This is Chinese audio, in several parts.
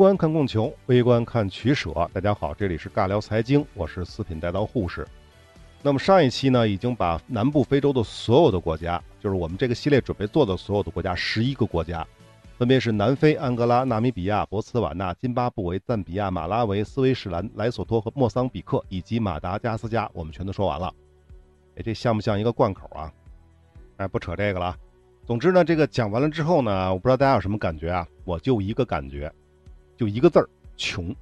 宏观看供求，微观看取舍。大家好，这里是尬聊财经，我是四品带刀护士。那么上一期呢，已经把南部非洲的所有的国家，就是我们这个系列准备做的所有的国家，十一个国家，分别是南非、安哥拉、纳米比亚、博茨瓦纳、津巴布韦、赞比亚、马拉维、斯威士兰、莱索托和莫桑比克，以及马达加斯加，我们全都说完了。哎，这像不像一个贯口啊？哎，不扯这个了。总之呢，这个讲完了之后呢，我不知道大家有什么感觉啊？我就一个感觉。就一个字儿，穷。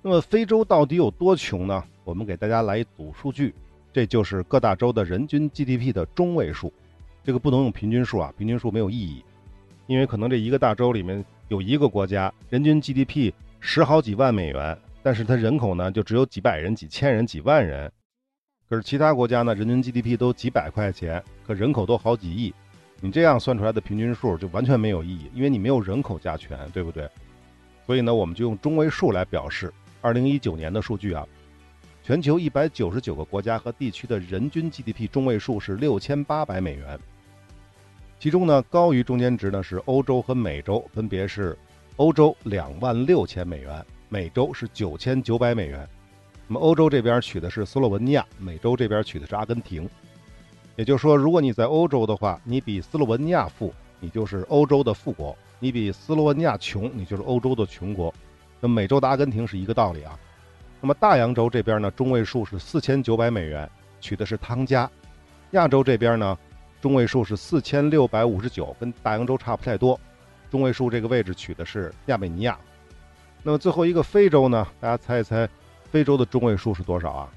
那么非洲到底有多穷呢？我们给大家来一组数据，这就是各大洲的人均 GDP 的中位数。这个不能用平均数啊，平均数没有意义，因为可能这一个大洲里面有一个国家人均 GDP 十好几万美元，但是它人口呢就只有几百人、几千人、几万人。可是其他国家呢，人均 GDP 都几百块钱，可人口都好几亿。你这样算出来的平均数就完全没有意义，因为你没有人口加权，对不对？所以呢，我们就用中位数来表示。二零一九年的数据啊，全球一百九十九个国家和地区的人均 GDP 中位数是六千八百美元。其中呢，高于中间值呢是欧洲和美洲，分别是欧洲两万六千美元，美洲是九千九百美元。那么欧洲这边取的是斯洛文尼亚，美洲这边取的是阿根廷。也就是说，如果你在欧洲的话，你比斯洛文尼亚富，你就是欧洲的富国。你比斯洛文尼亚穷，你就是欧洲的穷国。那美洲的阿根廷是一个道理啊。那么大洋洲这边呢，中位数是四千九百美元，取的是汤加。亚洲这边呢，中位数是四千六百五十九，跟大洋洲差不太多。中位数这个位置取的是亚美尼亚。那么最后一个非洲呢，大家猜一猜，非洲的中位数是多少啊？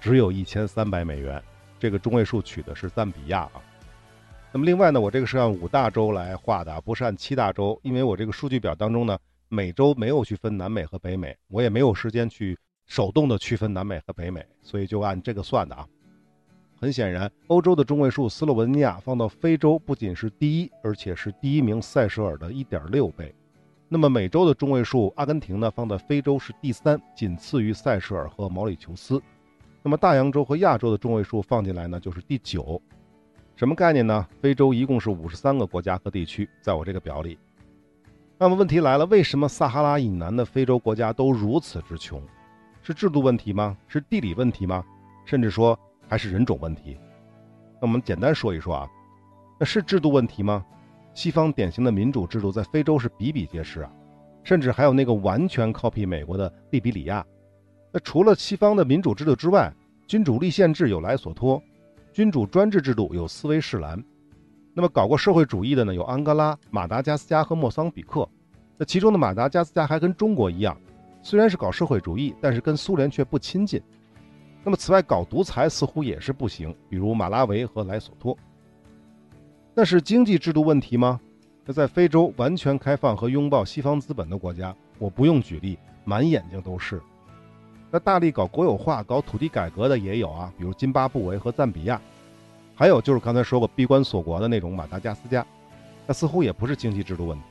只有一千三百美元。这个中位数取的是赞比亚啊。那么另外呢，我这个是按五大洲来画的，不是按七大洲，因为我这个数据表当中呢，美洲没有去分南美和北美，我也没有时间去手动的区分南美和北美，所以就按这个算的啊。很显然，欧洲的中位数斯洛文尼亚放到非洲不仅是第一，而且是第一名塞舌尔的一点六倍。那么美洲的中位数阿根廷呢，放在非洲是第三，仅次于塞舌尔和毛里求斯。那么大洋洲和亚洲的中位数放进来呢，就是第九。什么概念呢？非洲一共是五十三个国家和地区，在我这个表里。那么问题来了，为什么撒哈拉以南的非洲国家都如此之穷？是制度问题吗？是地理问题吗？甚至说还是人种问题？那我们简单说一说啊，那是制度问题吗？西方典型的民主制度在非洲是比比皆是啊，甚至还有那个完全 copy 美国的利比里亚。那除了西方的民主制度之外，君主立宪制有来所托。君主专制制度有斯威士兰，那么搞过社会主义的呢？有安哥拉、马达加斯加和莫桑比克。那其中的马达加斯加还跟中国一样，虽然是搞社会主义，但是跟苏联却不亲近。那么此外，搞独裁似乎也是不行，比如马拉维和莱索托。那是经济制度问题吗？那在非洲完全开放和拥抱西方资本的国家，我不用举例，满眼睛都是。那大力搞国有化、搞土地改革的也有啊，比如津巴布韦和赞比亚，还有就是刚才说过闭关锁国的那种马达加斯加。那似乎也不是经济制度问题，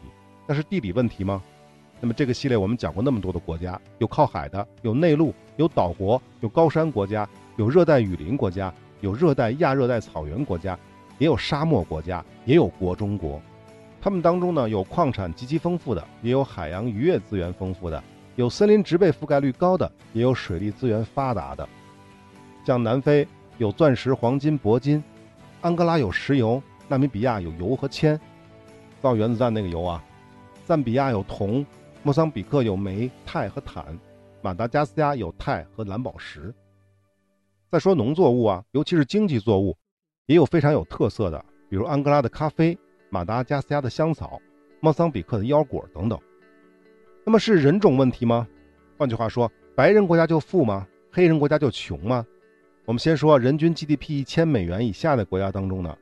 那是地理问题吗？那么这个系列我们讲过那么多的国家，有靠海的，有内陆，有岛国，有高山国家，有热带雨林国家，有热带亚热带草原国家，也有沙漠国家，也有国中国。他们当中呢，有矿产极其丰富的，也有海洋渔业资源丰富的。有森林植被覆盖率高的，也有水利资源发达的，像南非有钻石、黄金、铂金，安哥拉有石油，纳米比亚有油和铅，造原子弹那个油啊，赞比亚有铜，莫桑比克有煤、钛和钽，马达加斯加有钛和蓝宝石。再说农作物啊，尤其是经济作物，也有非常有特色的，比如安哥拉的咖啡，马达加斯加的香草，莫桑比克的腰果等等。那么是人种问题吗？换句话说，白人国家就富吗？黑人国家就穷吗？我们先说人均 GDP 一千美元以下的国家当中呢，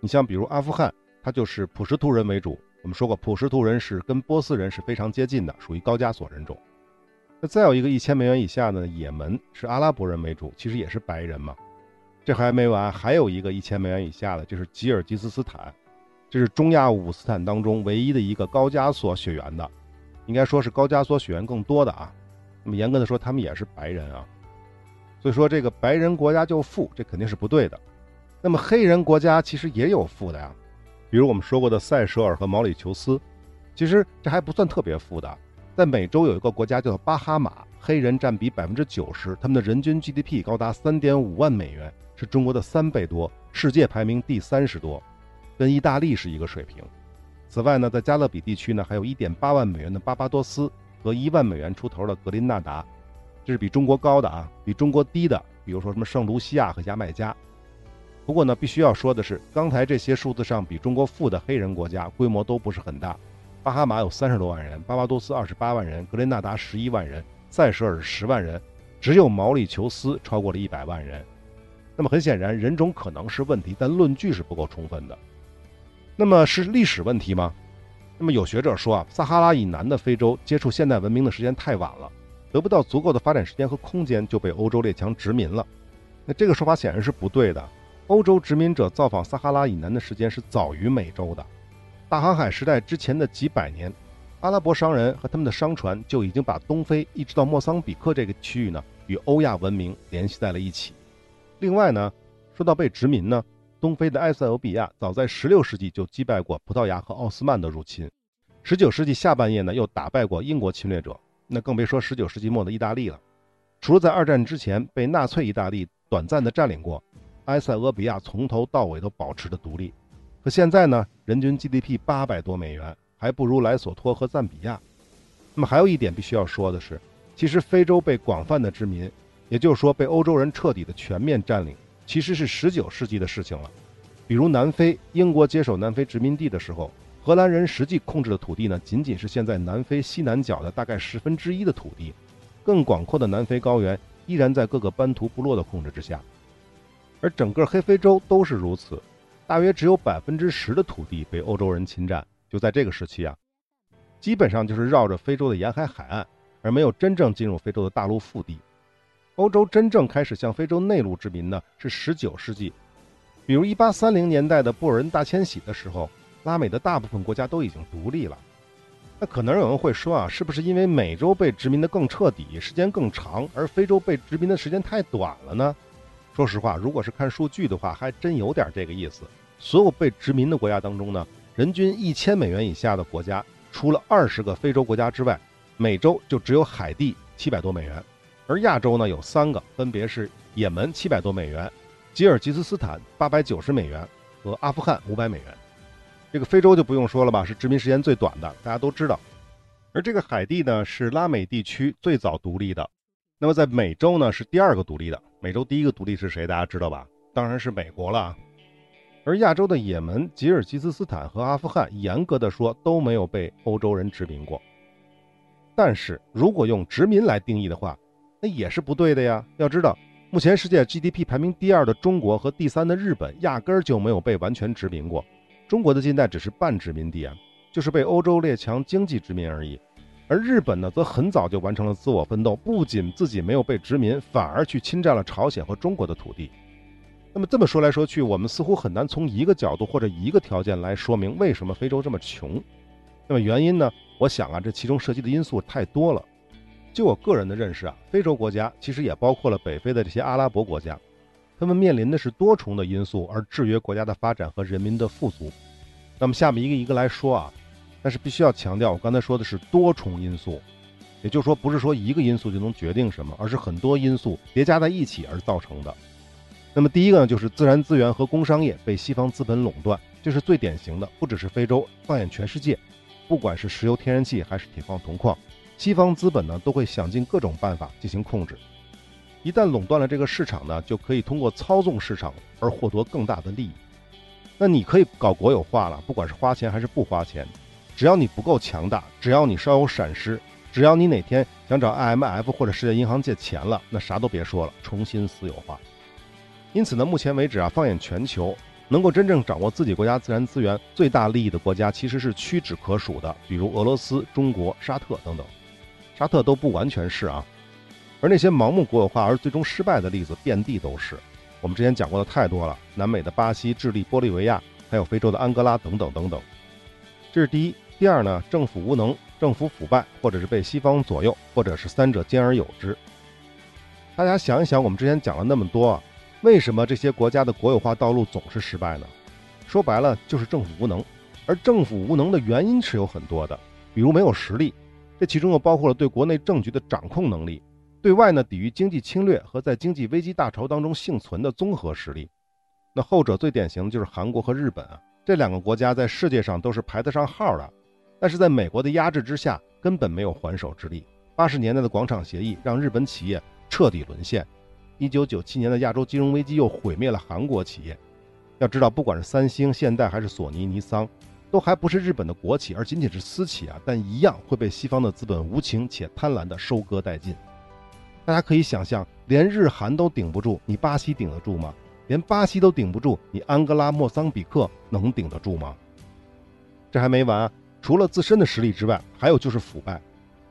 你像比如阿富汗，它就是普什图人为主。我们说过，普什图人是跟波斯人是非常接近的，属于高加索人种。那再有一个一千美元以下的也门是阿拉伯人为主，其实也是白人嘛。这还没完，还有一个一千美元以下的，就是吉尔吉斯斯坦，这是中亚五斯坦当中唯一的一个高加索血缘的。应该说是高加索血缘更多的啊，那么严格的说，他们也是白人啊，所以说这个白人国家就富，这肯定是不对的。那么黑人国家其实也有富的呀，比如我们说过的塞舌尔和毛里求斯，其实这还不算特别富的，在美洲有一个国家叫做巴哈马，黑人占比百分之九十，他们的人均 GDP 高达三点五万美元，是中国的三倍多，世界排名第三十多，跟意大利是一个水平。此外呢，在加勒比地区呢，还有一点八万美元的巴巴多斯和一万美元出头的格林纳达，这是比中国高的啊，比中国低的，比如说什么圣卢西亚和牙买加。不过呢，必须要说的是，刚才这些数字上比中国富的黑人国家规模都不是很大。巴哈马有三十多万人，巴巴多斯二十八万人，格林纳达十一万人，塞舌尔十万人，只有毛里求斯超过了一百万人。那么很显然，人种可能是问题，但论据是不够充分的。那么是历史问题吗？那么有学者说啊，撒哈拉以南的非洲接触现代文明的时间太晚了，得不到足够的发展时间和空间就被欧洲列强殖民了。那这个说法显然是不对的。欧洲殖民者造访撒哈拉以南的时间是早于美洲的。大航海时代之前的几百年，阿拉伯商人和他们的商船就已经把东非一直到莫桑比克这个区域呢，与欧亚文明联系在了一起。另外呢，说到被殖民呢，东非的埃塞俄比亚早在16世纪就击败过葡萄牙和奥斯曼的入侵，19世纪下半叶呢又打败过英国侵略者，那更别说19世纪末的意大利了。除了在二战之前被纳粹意大利短暂的占领过，埃塞俄比亚从头到尾都保持着独立。可现在呢，人均 GDP 八百多美元，还不如莱索托和赞比亚。那么还有一点必须要说的是，其实非洲被广泛的殖民，也就是说被欧洲人彻底的全面占领，其实是19世纪的事情了。比如南非，英国接手南非殖民地的时候，荷兰人实际控制的土地呢，仅仅是现在南非西南角的大概十分之一的土地，更广阔的南非高原依然在各个班图部落的控制之下，而整个黑非洲都是如此。大约只有百分之十的土地被欧洲人侵占。就在这个时期啊，基本上就是绕着非洲的沿海海岸，而没有真正进入非洲的大陆腹地。欧洲真正开始向非洲内陆殖民呢，是十九世纪。比如一八三零年代的布尔人大迁徙的时候，拉美的大部分国家都已经独立了。那可能有人会说啊，是不是因为美洲被殖民的更彻底，时间更长，而非洲被殖民的时间太短了呢？说实话，如果是看数据的话，还真有点这个意思。所有被殖民的国家当中呢，人均一千美元以下的国家，除了二十个非洲国家之外，美洲就只有海地七百多美元，而亚洲呢有三个，分别是也门七百多美元，吉尔吉斯斯坦八百九十美元和阿富汗五百美元。这个非洲就不用说了吧，是殖民时间最短的，大家都知道。而这个海地呢，是拉美地区最早独立的。那么在美洲呢，是第二个独立的。美洲第一个独立是谁？大家知道吧？当然是美国了。而亚洲的也门、吉尔吉斯斯坦和阿富汗，严格的说都没有被欧洲人殖民过。但是如果用殖民来定义的话，那也是不对的呀。要知道，目前世界 GDP 排名第二的中国和第三的日本，压根儿就没有被完全殖民过。中国的近代只是半殖民地啊，就是被欧洲列强经济殖民而已。而日本呢，则很早就完成了自我奋斗，不仅自己没有被殖民，反而去侵占了朝鲜和中国的土地。那么这么说来说去，我们似乎很难从一个角度或者一个条件来说明为什么非洲这么穷。那么原因呢？我想啊，这其中涉及的因素太多了。就我个人的认识啊，非洲国家其实也包括了北非的这些阿拉伯国家，他们面临的是多重的因素而制约国家的发展和人民的富足。那么下面一个一个来说啊。但是必须要强调，我刚才说的是多重因素，也就是说，不是说一个因素就能决定什么，而是很多因素叠加在一起而造成的。那么第一个呢，就是自然资源和工商业被西方资本垄断，这是最典型的。不只是非洲，放眼全世界，不管是石油、天然气还是铁矿、铜矿，西方资本呢都会想尽各种办法进行控制。一旦垄断了这个市场呢，就可以通过操纵市场而获得更大的利益。那你可以搞国有化了，不管是花钱还是不花钱。只要你不够强大，只要你稍有闪失，只要你哪天想找 IMF 或者世界银行借钱了，那啥都别说了，重新私有化。因此呢，目前为止啊，放眼全球，能够真正掌握自己国家自然资源最大利益的国家，其实是屈指可数的，比如俄罗斯、中国、沙特等等。沙特都不完全是啊，而那些盲目国有化而最终失败的例子遍地都是。我们之前讲过的太多了，南美的巴西、智利、玻利维亚，还有非洲的安哥拉等等等等。这是第一。第二呢，政府无能、政府腐败，或者是被西方左右，或者是三者兼而有之。大家想一想，我们之前讲了那么多，为什么这些国家的国有化道路总是失败呢？说白了，就是政府无能。而政府无能的原因是有很多的，比如没有实力，这其中又包括了对国内政局的掌控能力，对外呢抵御经济侵略和在经济危机大潮当中幸存的综合实力。那后者最典型的就是韩国和日本啊，这两个国家在世界上都是排得上号的，但是在美国的压制之下，根本没有还手之力。八十年代的广场协议让日本企业彻底沦陷，一九九七年的亚洲金融危机又毁灭了韩国企业。要知道，不管是三星、现代还是索尼、尼桑。都还不是日本的国企，而仅仅是私企啊，但一样会被西方的资本无情且贪婪地收割殆尽。大家可以想象，连日韩都顶不住，你巴西顶得住吗？连巴西都顶不住，你安哥拉、莫桑比克能顶得住吗？这还没完，除了自身的实力之外，还有就是腐败。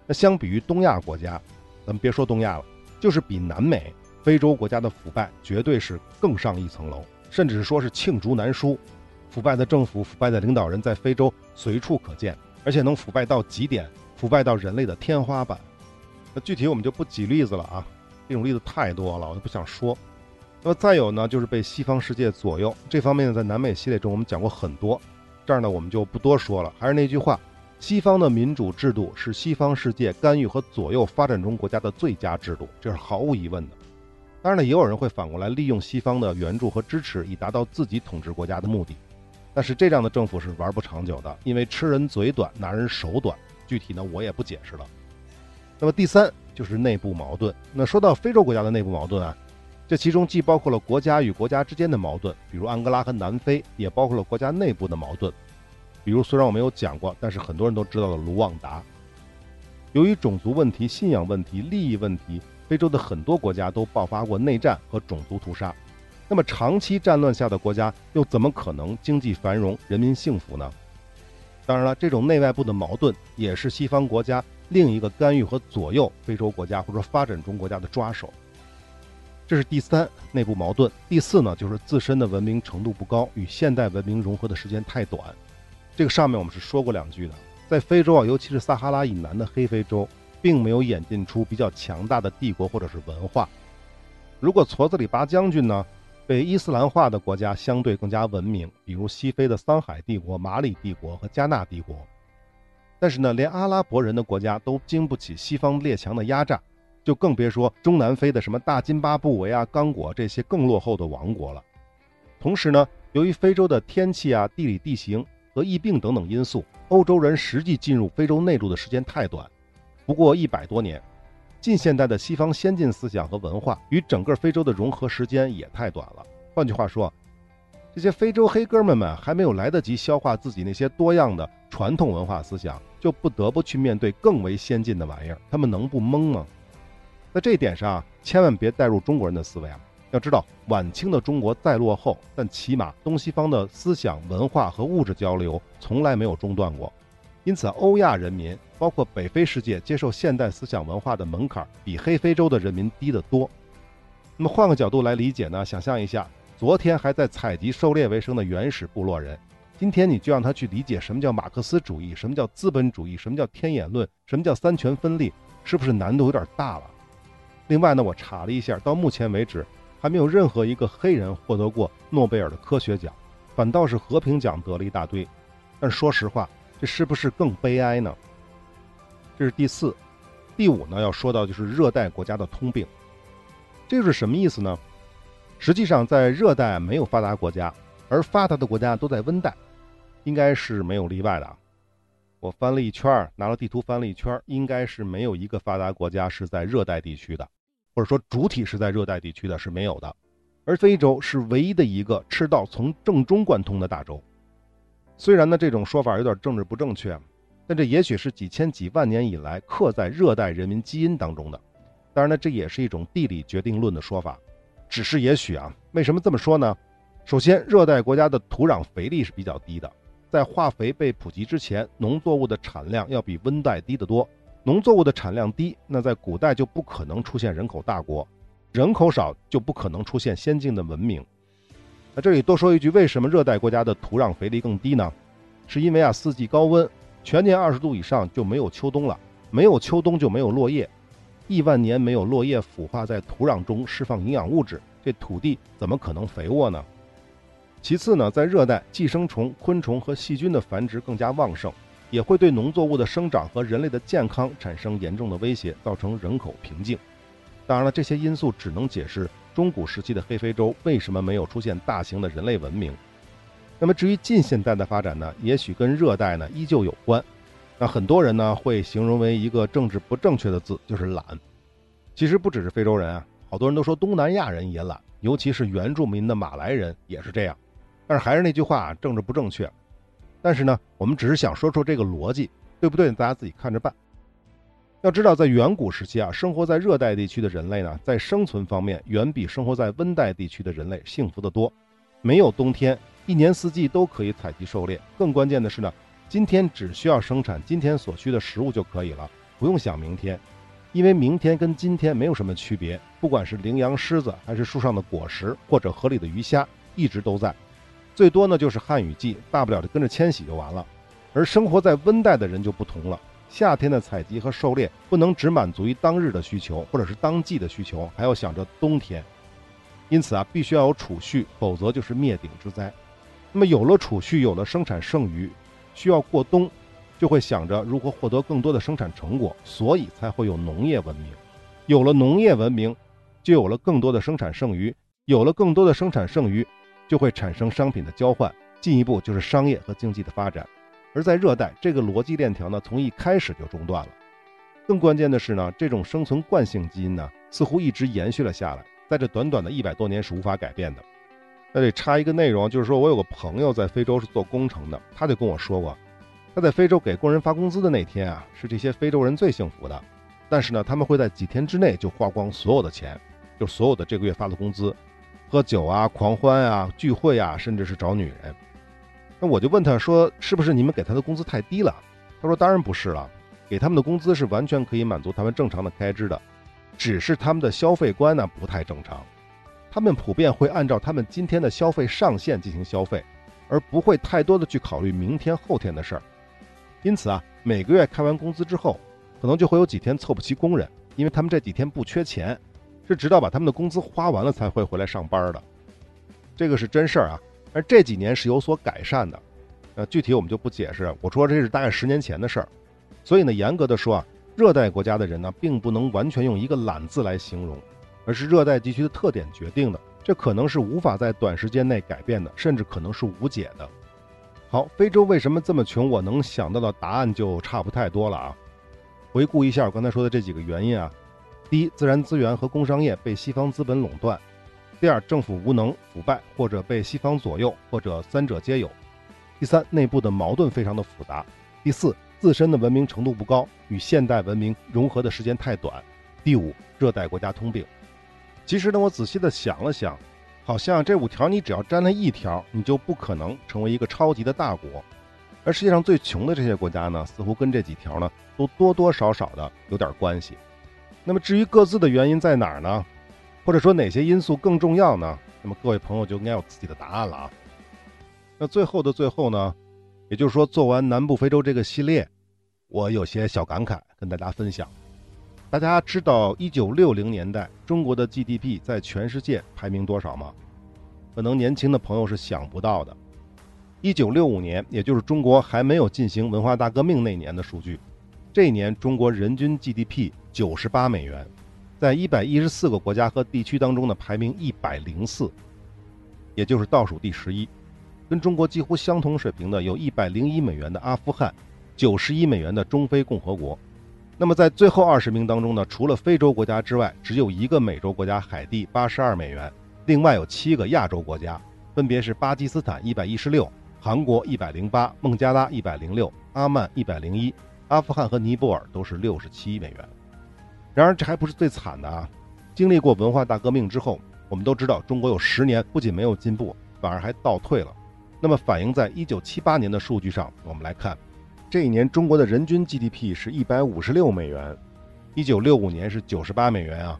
那相比于东亚国家，咱们别说东亚了，就是比南美、非洲国家的腐败，绝对是更上一层楼，甚至是说是罄竹难书。腐败的政府、腐败的领导人，在非洲随处可见，而且能腐败到极点，腐败到人类的天花板。那具体我们就不举例子了啊，这种例子太多了，我就不想说。那么再有呢，就是被西方世界左右，这方面呢，在南美系列中我们讲过很多，这儿呢我们就不多说了。还是那句话，西方的民主制度是西方世界干预和左右发展中国家的最佳制度，这是毫无疑问的。当然呢，也有人会反过来利用西方的援助和支持，以达到自己统治国家的目的。但是这样的政府是玩不长久的，因为吃人嘴短，拿人手短。具体呢，我也不解释了。那么第三就是内部矛盾。那说到非洲国家的内部矛盾啊，这其中既包括了国家与国家之间的矛盾，比如安哥拉和南非，也包括了国家内部的矛盾，比如虽然我没有讲过，但是很多人都知道的卢旺达。由于种族问题、信仰问题、利益问题，非洲的很多国家都爆发过内战和种族屠杀。那么长期战乱下的国家又怎么可能经济繁荣、人民幸福呢？当然了，这种内外部的矛盾也是西方国家另一个干预和左右非洲国家或者发展中国家的抓手。这是第三内部矛盾。第四呢，就是自身的文明程度不高，与现代文明融合的时间太短。这个上面我们是说过两句的，在非洲啊，尤其是撒哈拉以南的黑非洲，并没有演进出比较强大的帝国或者是文化。如果矬子里拔将军呢？被伊斯兰化的国家相对更加文明，比如西非的桑海帝国、马里帝国和加纳帝国。但是呢，连阿拉伯人的国家都经不起西方列强的压榨，就更别说中南非的什么大津巴布韦啊、刚果这些更落后的王国了。同时呢，由于非洲的天气啊、地理地形和疫病等等因素，欧洲人实际进入非洲内陆的时间太短，不过一百多年。近现代的西方先进思想和文化与整个非洲的融合时间也太短了。换句话说，这些非洲黑哥们们还没有来得及消化自己那些多样的传统文化思想，就不得不去面对更为先进的玩意儿，他们能不懵吗？在这一点上，千万别带入中国人的思维啊！要知道，晚清的中国再落后，但起码东西方的思想文化和物质交流从来没有中断过。因此，欧亚人民，包括北非世界，接受现代思想文化的门槛比黑非洲的人民低得多。那么，换个角度来理解呢？想象一下，昨天还在采集狩猎为生的原始部落人，今天你就让他去理解什么叫马克思主义，什么叫资本主义，什么叫天演论，什么叫三权分立，是不是难度有点大了？另外呢，我查了一下，到目前为止，还没有任何一个黑人获得过诺贝尔的科学奖，反倒是和平奖得了一大堆。但说实话，这是不是更悲哀呢？这是第四，第五呢？要说到就是热带国家的通病，这是什么意思呢？实际上，在热带没有发达国家，而发达的国家都在温带，应该是没有例外的。我翻了一圈，拿了地图翻了一圈，应该是没有一个发达国家是在热带地区的，或者说主体是在热带地区的是没有的。而非洲是唯一的一个赤道从正中贯通的大洲。虽然呢，这种说法有点政治不正确，但这也许是几千几万年以来刻在热带人民基因当中的。当然呢，这也是一种地理决定论的说法，只是也许啊。为什么这么说呢？首先，热带国家的土壤肥力是比较低的，在化肥被普及之前，农作物的产量要比温带低得多。农作物的产量低，那在古代就不可能出现人口大国，人口少就不可能出现先进的文明。那这里多说一句，为什么热带国家的土壤肥力更低呢？是因为啊，四季高温，全年二十度以上就没有秋冬了，没有秋冬就没有落叶，亿万年没有落叶腐化在土壤中释放营养物质，这土地怎么可能肥沃呢？其次呢，在热带，寄生虫、昆虫和细菌的繁殖更加旺盛，也会对农作物的生长和人类的健康产生严重的威胁，造成人口瓶颈。当然了，这些因素只能解释中古时期的黑非洲为什么没有出现大型的人类文明。那么至于近现代的发展呢，也许跟热带呢依旧有关。那很多人呢会形容为一个政治不正确的字，就是懒。其实不只是非洲人啊，好多人都说东南亚人也懒，尤其是原住民的马来人也是这样。但是还是那句话，政治不正确。但是呢，我们只是想说说这个逻辑，对不对？大家自己看着办。要知道，在远古时期啊，生活在热带地区的人类呢，在生存方面远比生活在温带地区的人类幸福得多，没有冬天。一年四季都可以采集狩猎，更关键的是呢，今天只需要生产今天所需的食物就可以了，不用想明天，因为明天跟今天没有什么区别，不管是羚羊、狮子，还是树上的果实，或者河里的鱼虾，一直都在。最多呢就是旱雨季，大不了就跟着迁徙就完了。而生活在温带的人就不同了，夏天的采集和狩猎不能只满足于当日的需求，或者是当季的需求，还要想着冬天。因此啊，必须要有储蓄，否则就是灭顶之灾。那么有了储蓄，有了生产剩余，需要过冬，就会想着如何获得更多的生产成果，所以才会有农业文明。有了农业文明，就有了更多的生产剩余，有了更多的生产剩余，就会产生商品的交换，进一步就是商业和经济的发展。而在热带，这个逻辑链条呢，从一开始就中断了。更关键的是呢，这种生存惯性基因呢，似乎一直延续了下来，在这短短的一百多年是无法改变的。那得插一个内容，就是说我有个朋友在非洲是做工程的，他就跟我说过，他在非洲给工人发工资的那天啊，是这些非洲人最幸福的。但是呢，他们会在几天之内就花光所有的钱，就所有的这个月发的工资，喝酒啊、狂欢啊、聚会啊，甚至是找女人。那我就问他说，是不是你们给他的工资太低了？他说当然不是了，给他们的工资是完全可以满足他们正常的开支的，只是他们的消费观呢不太正常。他们普遍会按照他们今天的消费上限进行消费，而不会太多的去考虑明天后天的事儿。因此啊，每个月开完工资之后，可能就会有几天凑不齐工人，因为他们这几天不缺钱，是直到把他们的工资花完了才会回来上班的。这个是真事儿啊，而这几年是有所改善的。呃，具体我们就不解释。我说这是大概十年前的事儿，所以呢，严格的说啊，热带国家的人呢，并不能完全用一个懒字来形容。而是热带地区的特点决定的，这可能是无法在短时间内改变的，甚至可能是无解的。好，非洲为什么这么穷？我能想到的答案就差不太多了啊。回顾一下我刚才说的这几个原因啊：第一，自然资源和工商业被西方资本垄断；第二，政府无能、腐败或者被西方左右，或者三者皆有；第三，内部的矛盾非常的复杂；第四，自身的文明程度不高，与现代文明融合的时间太短；第五，热带国家通病。其实呢，我仔细的想了想，好像这五条你只要沾了一条，你就不可能成为一个超级的大国。而世界上最穷的这些国家呢，似乎跟这几条呢都多多少少的有点关系。那么至于各自的原因在哪儿呢？或者说哪些因素更重要呢？那么各位朋友就应该有自己的答案了啊。那最后的最后呢，也就是说做完南部非洲这个系列，我有些小感慨跟大家分享。大家知道一九六零年代中国的 GDP 在全世界排名多少吗？可能年轻的朋友是想不到的。一九六五年，也就是中国还没有进行文化大革命那年的数据，这一年中国人均 GDP 九十八美元，在一百一十四个国家和地区当中呢排名一百零四，也就是倒数第十一。跟中国几乎相同水平的有一百零一美元的阿富汗，九十一美元的中非共和国。那么在最后二十名当中呢，除了非洲国家之外，只有一个美洲国家海地八十二美元，另外有七个亚洲国家，分别是巴基斯坦一百一十六、韩国一百零八、孟加拉一百零六、阿曼一百零一、阿富汗和尼泊尔都是六十七美元。然而这还不是最惨的啊！经历过文化大革命之后，我们都知道中国有十年不仅没有进步，反而还倒退了。那么反映在一九七八年的数据上，我们来看。这一年，中国的人均 GDP 是一百五十六美元，一九六五年是九十八美元啊。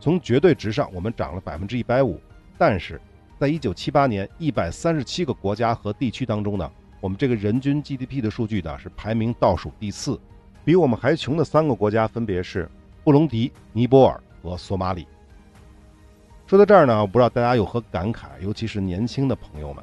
从绝对值上，我们涨了百分之一百五。但是，在一九七八年一百三十七个国家和地区当中呢，我们这个人均 GDP 的数据呢是排名倒数第四，比我们还穷的三个国家分别是布隆迪、尼泊尔和索马里。说到这儿呢，我不知道大家有何感慨，尤其是年轻的朋友们，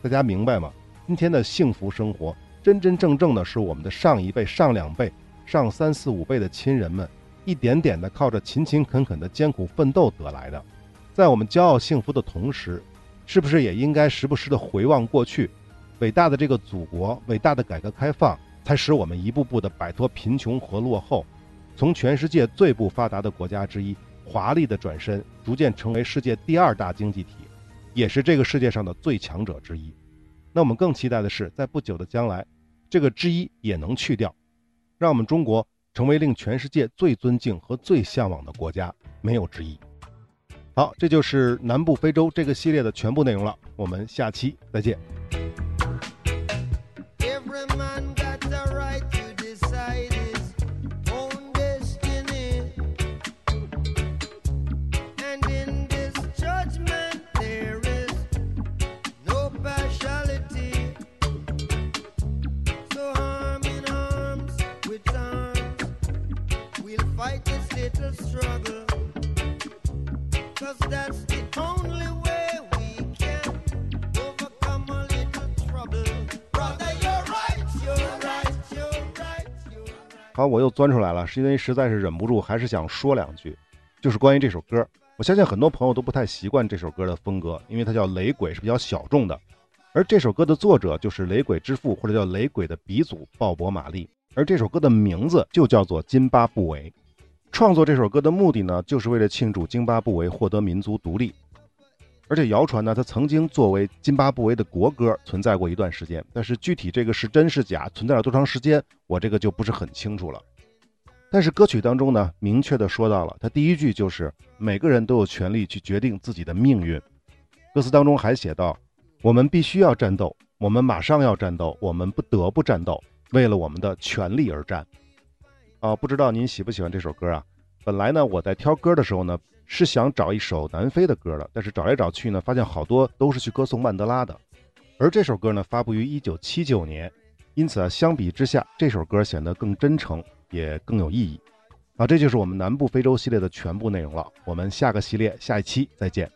大家明白吗？今天的幸福生活。真真正正的是我们的上一辈、上两辈、上三四五辈的亲人们，一点点的靠着勤勤恳恳的艰苦奋斗得来的。在我们骄傲幸福的同时，是不是也应该时不时的回望过去？伟大的这个祖国，伟大的改革开放，才使我们一步步的摆脱贫穷和落后，从全世界最不发达的国家之一，华丽的转身，逐渐成为世界第二大经济体，也是这个世界上的最强者之一。那我们更期待的是，在不久的将来，这个之一也能去掉，让我们中国成为令全世界最尊敬和最向往的国家，没有之一。好，这就是南部非洲这个系列的全部内容了，我们下期再见。我又钻出来了，是因为实在是忍不住，还是想说两句，就是关于这首歌。我相信很多朋友都不太习惯这首歌的风格，因为它叫雷鬼，是比较小众的。而这首歌的作者就是雷鬼之父，或者叫雷鬼的鼻祖鲍勃·马利。而这首歌的名字就叫做《津巴布韦》。创作这首歌的目的呢，就是为了庆祝津巴布韦获得民族独立。而且谣传呢，它曾经作为津巴布韦的国歌存在过一段时间，但是具体这个是真是假，存在了多长时间，我这个就不是很清楚了。但是歌曲当中呢，明确的说到了，它第一句就是每个人都有权利去决定自己的命运。歌词当中还写道：“我们必须要战斗，我们马上要战斗，我们不得不战斗，为了我们的权利而战。”啊，不知道您喜不喜欢这首歌啊？本来呢，我在挑歌的时候呢。是想找一首南非的歌的，但是找来找去呢，发现好多都是去歌颂曼德拉的。而这首歌呢，发布于一九七九年，因此啊，相比之下，这首歌显得更真诚，也更有意义。啊，这就是我们南部非洲系列的全部内容了。我们下个系列下一期再见。